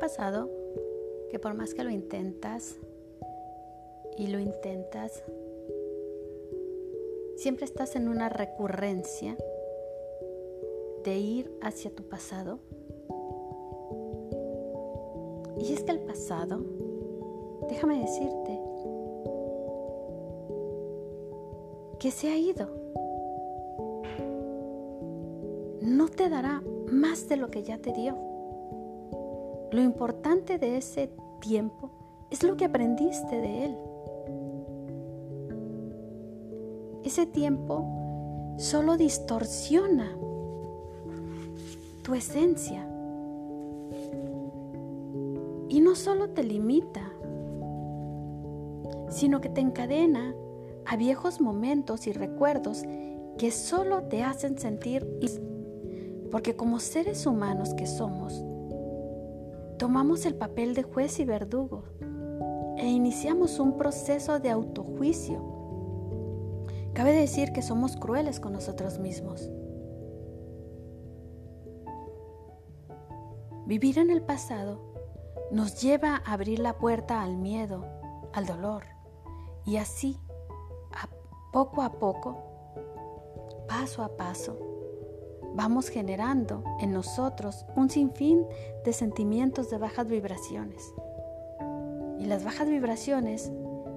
pasado que por más que lo intentas y lo intentas, siempre estás en una recurrencia de ir hacia tu pasado? Y es que el pasado, déjame decirte, que se ha ido. No te dará más de lo que ya te dio. Lo importante de ese tiempo es lo que aprendiste de él. Ese tiempo solo distorsiona tu esencia y no solo te limita, sino que te encadena a viejos momentos y recuerdos que solo te hacen sentir porque como seres humanos que somos, tomamos el papel de juez y verdugo e iniciamos un proceso de autojuicio. Cabe decir que somos crueles con nosotros mismos. Vivir en el pasado nos lleva a abrir la puerta al miedo, al dolor, y así poco a poco, paso a paso, vamos generando en nosotros un sinfín de sentimientos de bajas vibraciones. Y las bajas vibraciones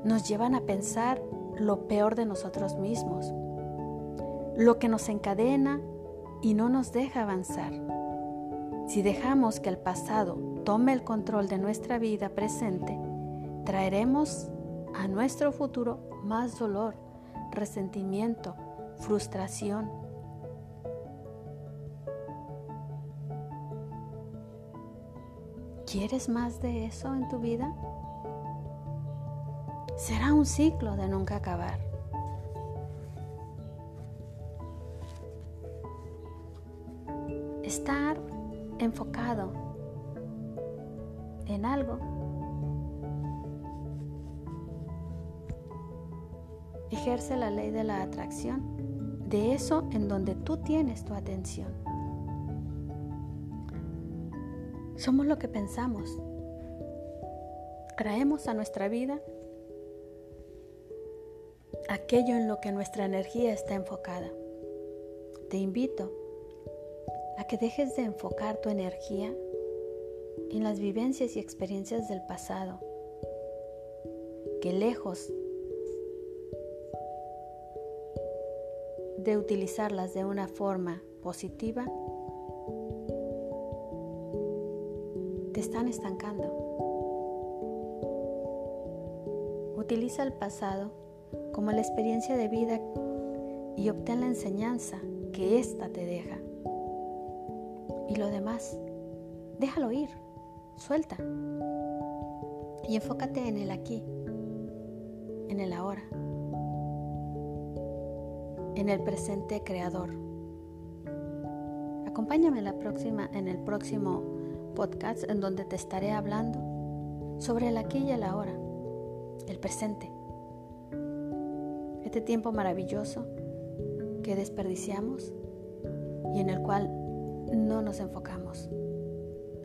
nos llevan a pensar lo peor de nosotros mismos, lo que nos encadena y no nos deja avanzar. Si dejamos que el pasado tome el control de nuestra vida presente, traeremos a nuestro futuro más dolor, resentimiento, frustración. ¿Quieres más de eso en tu vida? Será un ciclo de nunca acabar. Estar enfocado en algo ejerce la ley de la atracción, de eso en donde tú tienes tu atención. Somos lo que pensamos. Traemos a nuestra vida aquello en lo que nuestra energía está enfocada. Te invito a que dejes de enfocar tu energía en las vivencias y experiencias del pasado, que lejos de utilizarlas de una forma positiva, te están estancando. Utiliza el pasado como la experiencia de vida y obtén la enseñanza que ésta te deja. Y lo demás, déjalo ir, suelta. Y enfócate en el aquí, en el ahora en el presente creador. Acompáñame la próxima, en el próximo podcast en donde te estaré hablando sobre el aquí y el ahora, el presente. Este tiempo maravilloso que desperdiciamos y en el cual no nos enfocamos.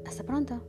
Hasta pronto.